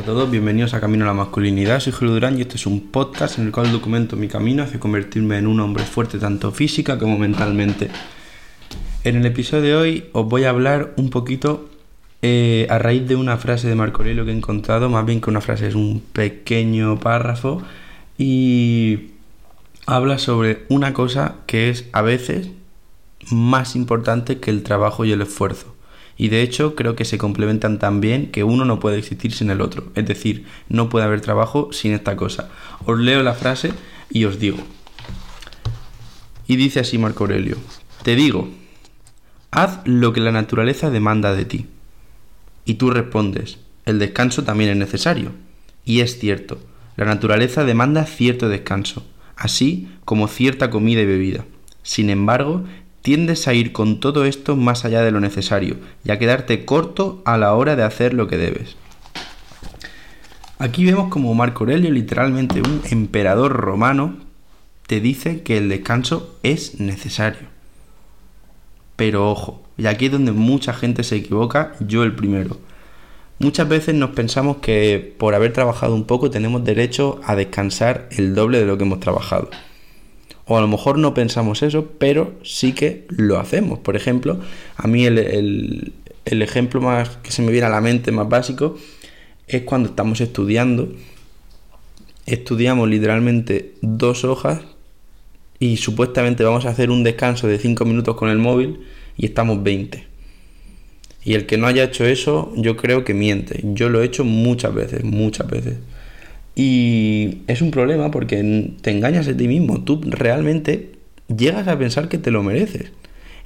a todos, bienvenidos a Camino a la Masculinidad. Soy Julio Durán y este es un podcast en el cual documento mi camino hacia convertirme en un hombre fuerte tanto física como mentalmente. En el episodio de hoy os voy a hablar un poquito eh, a raíz de una frase de Marco Aurelio que he encontrado, más bien que una frase es un pequeño párrafo y habla sobre una cosa que es a veces más importante que el trabajo y el esfuerzo. Y de hecho creo que se complementan tan bien que uno no puede existir sin el otro. Es decir, no puede haber trabajo sin esta cosa. Os leo la frase y os digo. Y dice así Marco Aurelio. Te digo, haz lo que la naturaleza demanda de ti. Y tú respondes, el descanso también es necesario. Y es cierto, la naturaleza demanda cierto descanso, así como cierta comida y bebida. Sin embargo, tiendes a ir con todo esto más allá de lo necesario y a quedarte corto a la hora de hacer lo que debes. Aquí vemos como Marco Aurelio, literalmente un emperador romano, te dice que el descanso es necesario. Pero ojo, y aquí es donde mucha gente se equivoca, yo el primero. Muchas veces nos pensamos que por haber trabajado un poco tenemos derecho a descansar el doble de lo que hemos trabajado. O a lo mejor no pensamos eso, pero sí que lo hacemos. Por ejemplo, a mí el, ejemplo más que se me viene a la mente, más básico, es cuando estamos estudiando. Estudiamos literalmente dos hojas y supuestamente vamos a hacer un descanso de 5 minutos con el móvil y estamos 20. Y el que no haya hecho eso, yo creo que miente. Yo lo he hecho muchas veces, muchas veces. Y es un problema porque te engañas a ti mismo. Tú realmente llegas a pensar que te lo mereces.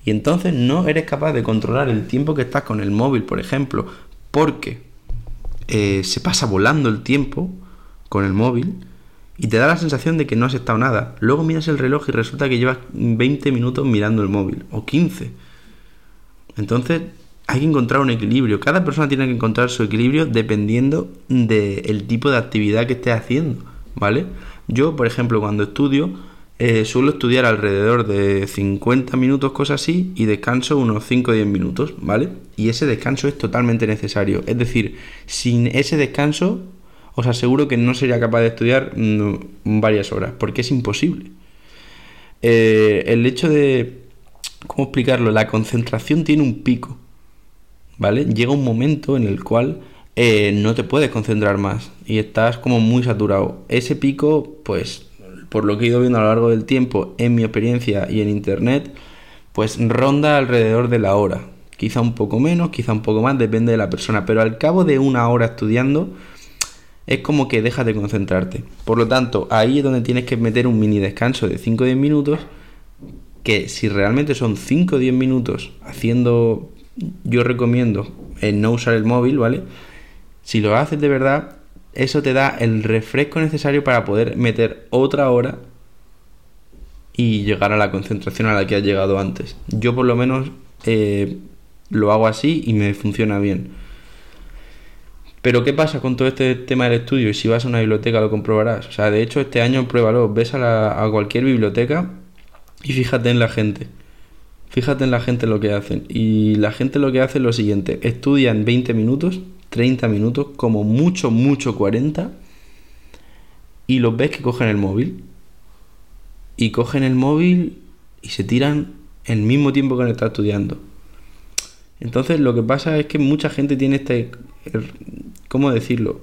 Y entonces no eres capaz de controlar el tiempo que estás con el móvil, por ejemplo, porque eh, se pasa volando el tiempo con el móvil y te da la sensación de que no has estado nada. Luego miras el reloj y resulta que llevas 20 minutos mirando el móvil o 15. Entonces hay que encontrar un equilibrio. Cada persona tiene que encontrar su equilibrio dependiendo del tipo de actividad que esté haciendo, ¿vale? Yo, por ejemplo, cuando estudio, eh, suelo estudiar alrededor de 50 minutos, cosas así, y descanso unos 5 o 10 minutos, ¿vale? Y ese descanso es totalmente necesario. Es decir, sin ese descanso, os aseguro que no sería capaz de estudiar mm, varias horas, porque es imposible. Eh, el hecho de, ¿cómo explicarlo? La concentración tiene un pico. ¿Vale? Llega un momento en el cual eh, no te puedes concentrar más y estás como muy saturado. Ese pico, pues, por lo que he ido viendo a lo largo del tiempo, en mi experiencia y en internet, pues ronda alrededor de la hora. Quizá un poco menos, quizá un poco más, depende de la persona. Pero al cabo de una hora estudiando, es como que dejas de concentrarte. Por lo tanto, ahí es donde tienes que meter un mini descanso de 5 o 10 minutos. Que si realmente son 5 o 10 minutos haciendo yo recomiendo el no usar el móvil, ¿vale? Si lo haces de verdad, eso te da el refresco necesario para poder meter otra hora y llegar a la concentración a la que has llegado antes. Yo por lo menos eh, lo hago así y me funciona bien. Pero ¿qué pasa con todo este tema del estudio? Y si vas a una biblioteca lo comprobarás. O sea, de hecho este año pruébalo. Ves a cualquier biblioteca y fíjate en la gente. Fíjate en la gente lo que hacen. Y la gente lo que hace es lo siguiente. Estudian 20 minutos, 30 minutos, como mucho, mucho 40. Y los ves que cogen el móvil. Y cogen el móvil y se tiran el mismo tiempo que estado estudiando. Entonces lo que pasa es que mucha gente tiene este... Er, ¿Cómo decirlo?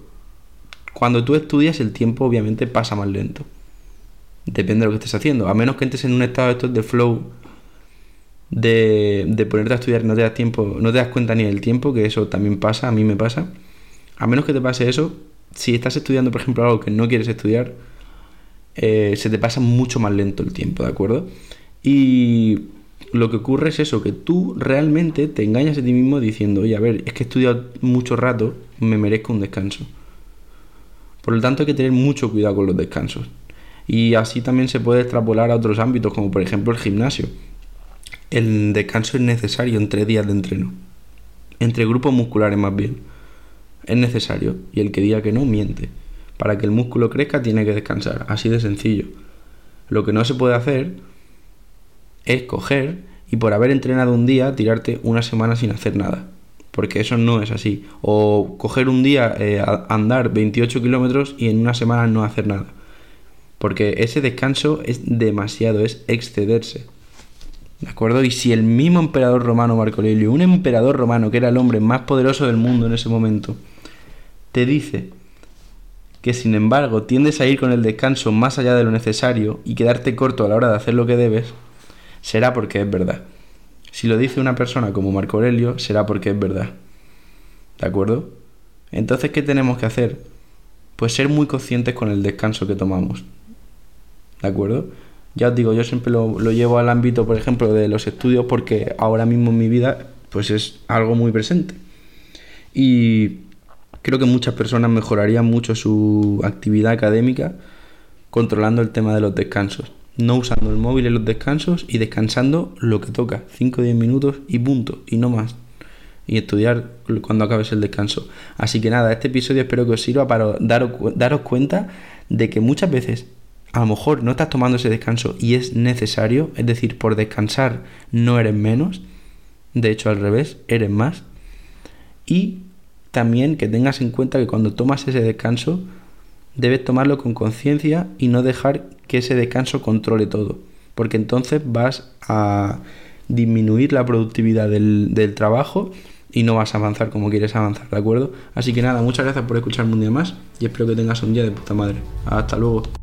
Cuando tú estudias el tiempo obviamente pasa más lento. Depende de lo que estés haciendo. A menos que entres en un estado de de de, ponerte a estudiar y no te das tiempo, no te das cuenta ni del tiempo, que eso también pasa, a mí me pasa. A menos que te pase eso, si estás estudiando, por ejemplo, algo que no quieres estudiar, eh, se te pasa mucho más lento el tiempo, ¿de acuerdo? Y lo que ocurre es eso, que tú realmente te engañas a ti mismo diciendo, oye, a ver, es que he estudiado mucho rato, me merezco un descanso. Por lo tanto, hay que tener mucho cuidado con los descansos. Y así también se puede extrapolar a otros ámbitos, como por ejemplo el gimnasio el descanso es necesario entre días de entreno. Entre grupos musculares más bien. Es necesario. Y el que diga que no, miente. Para que el músculo crezca tiene que descansar. Así de sencillo. Lo que no se puede hacer es coger y por haber entrenado un día tirarte una semana sin hacer nada. porque eso no es así. O coger un día, eh, andar 28 kilómetros y en una semana no hacer nada. Porque ese descanso es demasiado, es excederse. ¿De acuerdo? Y si el mismo emperador romano Marco Aurelio, un emperador romano que era el hombre más poderoso del mundo en ese momento, te dice que sin embargo tiendes a ir con el descanso más allá de lo necesario y quedarte corto a la hora de hacer lo que debes, será porque es verdad. Si lo dice una persona como Marco Aurelio, será porque es verdad. ¿De acuerdo? Entonces, ¿qué tenemos que hacer? Pues ser muy conscientes con el descanso que tomamos. ¿De acuerdo? Ya os digo, yo siempre lo, lo llevo al ámbito, por ejemplo, de los estudios porque ahora mismo en mi vida pues es algo muy presente. Y creo que muchas personas mejorarían mucho su actividad académica controlando el tema de los descansos no usando el móvil en los descansos y descansando lo que toca, 5 o 10 minutos y punto, y no más. Y estudiar cuando acabes el descanso. Así que nada, este episodio espero que os sirva para daros, daros cuenta de que muchas veces a lo mejor no estás tomando ese descanso y es necesario, es decir, por descansar no eres menos, de hecho al revés, eres más. Y también que tengas en cuenta que cuando tomas ese descanso, debes tomarlo con conciencia y no dejar que ese descanso controle todo, porque entonces vas a disminuir la productividad del, del, trabajo y no vas a avanzar como quieres avanzar, ¿de acuerdo? Así que nada, muchas gracias por escucharme un día más y espero que tengas un día de puta madre. Hasta luego.